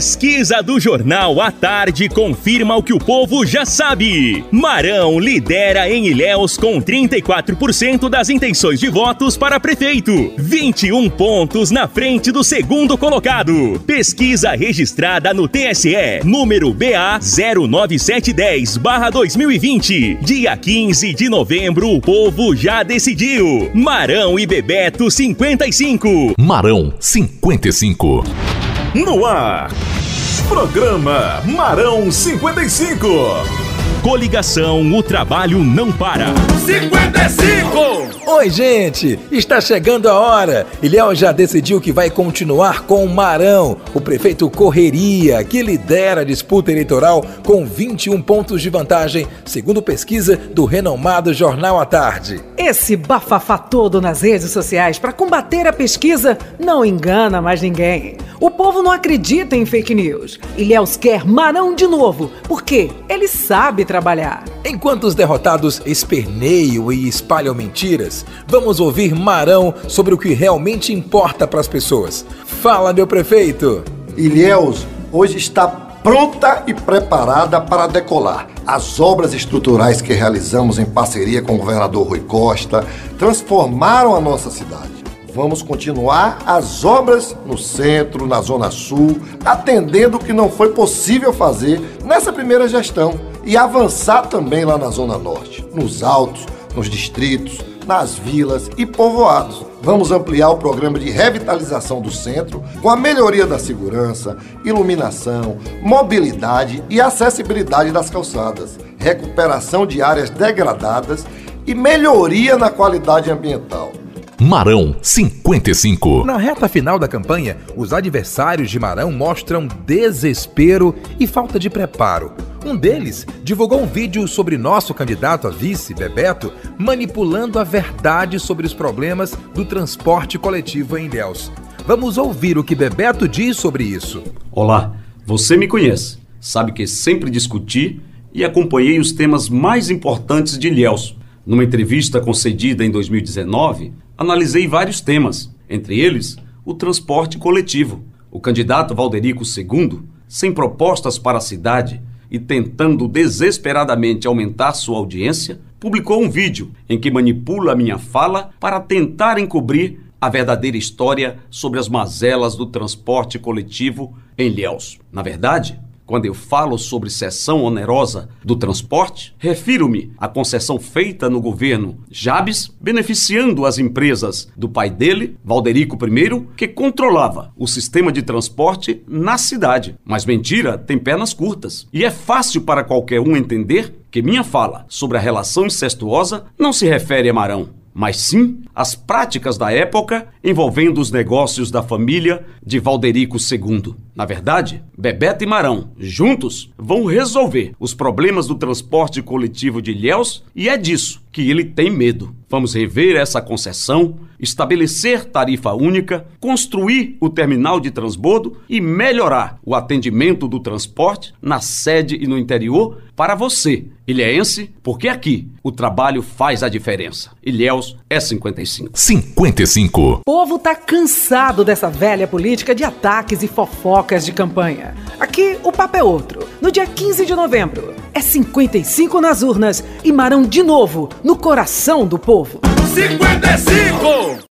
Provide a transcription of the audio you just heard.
Pesquisa do jornal à tarde confirma o que o povo já sabe. Marão lidera em Ilhéus com 34% das intenções de votos para prefeito, 21 pontos na frente do segundo colocado. Pesquisa registrada no TSE, número BA 09710/2020, dia 15 de novembro. O povo já decidiu. Marão e Bebeto 55. Marão 55. No ar. Programa Marão 55. Coligação O Trabalho Não Para. 55! Oi, gente! Está chegando a hora. Ilhéu já decidiu que vai continuar com o Marão, o prefeito Correria, que lidera a disputa eleitoral com 21 pontos de vantagem, segundo pesquisa do renomado Jornal à Tarde. Esse bafafá todo nas redes sociais para combater a pesquisa não engana mais ninguém. O povo não acredita em fake news. Ilhéus quer Marão de novo, porque ele sabe trabalhar. Enquanto os derrotados esperneiam e espalham mentiras, vamos ouvir Marão sobre o que realmente importa para as pessoas. Fala, meu prefeito! Ilhéus hoje está pronta e preparada para decolar. As obras estruturais que realizamos em parceria com o governador Rui Costa transformaram a nossa cidade. Vamos continuar as obras no centro, na zona sul, atendendo o que não foi possível fazer nessa primeira gestão e avançar também lá na zona norte, nos altos, nos distritos, nas vilas e povoados. Vamos ampliar o programa de revitalização do centro com a melhoria da segurança, iluminação, mobilidade e acessibilidade das calçadas, recuperação de áreas degradadas e melhoria na qualidade ambiental. Marão 55. Na reta final da campanha, os adversários de Marão mostram desespero e falta de preparo. Um deles divulgou um vídeo sobre nosso candidato a vice, Bebeto, manipulando a verdade sobre os problemas do transporte coletivo em Ilhéus. Vamos ouvir o que Bebeto diz sobre isso. Olá, você me conhece. Sabe que sempre discuti e acompanhei os temas mais importantes de Ilhéus. Numa entrevista concedida em 2019, analisei vários temas, entre eles o transporte coletivo. O candidato Valderico II, sem propostas para a cidade e tentando desesperadamente aumentar sua audiência, publicou um vídeo em que manipula minha fala para tentar encobrir a verdadeira história sobre as mazelas do transporte coletivo em Ilhéus. Na verdade, quando eu falo sobre cessão onerosa do transporte, refiro-me à concessão feita no governo Jabes, beneficiando as empresas do pai dele, Valderico I, que controlava o sistema de transporte na cidade. Mas mentira tem pernas curtas. E é fácil para qualquer um entender que minha fala sobre a relação incestuosa não se refere a Marão, mas sim às práticas da época envolvendo os negócios da família de Valderico II. Na verdade, Bebeto e Marão, juntos, vão resolver os problemas do transporte coletivo de Ilhéus e é disso que ele tem medo. Vamos rever essa concessão, estabelecer tarifa única, construir o terminal de transbordo e melhorar o atendimento do transporte na sede e no interior para você, ilhéense, porque aqui o trabalho faz a diferença. Ilhéus é 55. 55. O povo tá cansado dessa velha política de ataques e fofocas de campanha. Aqui o papo é outro. No dia 15 de novembro, é 55 nas urnas e Marão de novo no coração do povo. 55!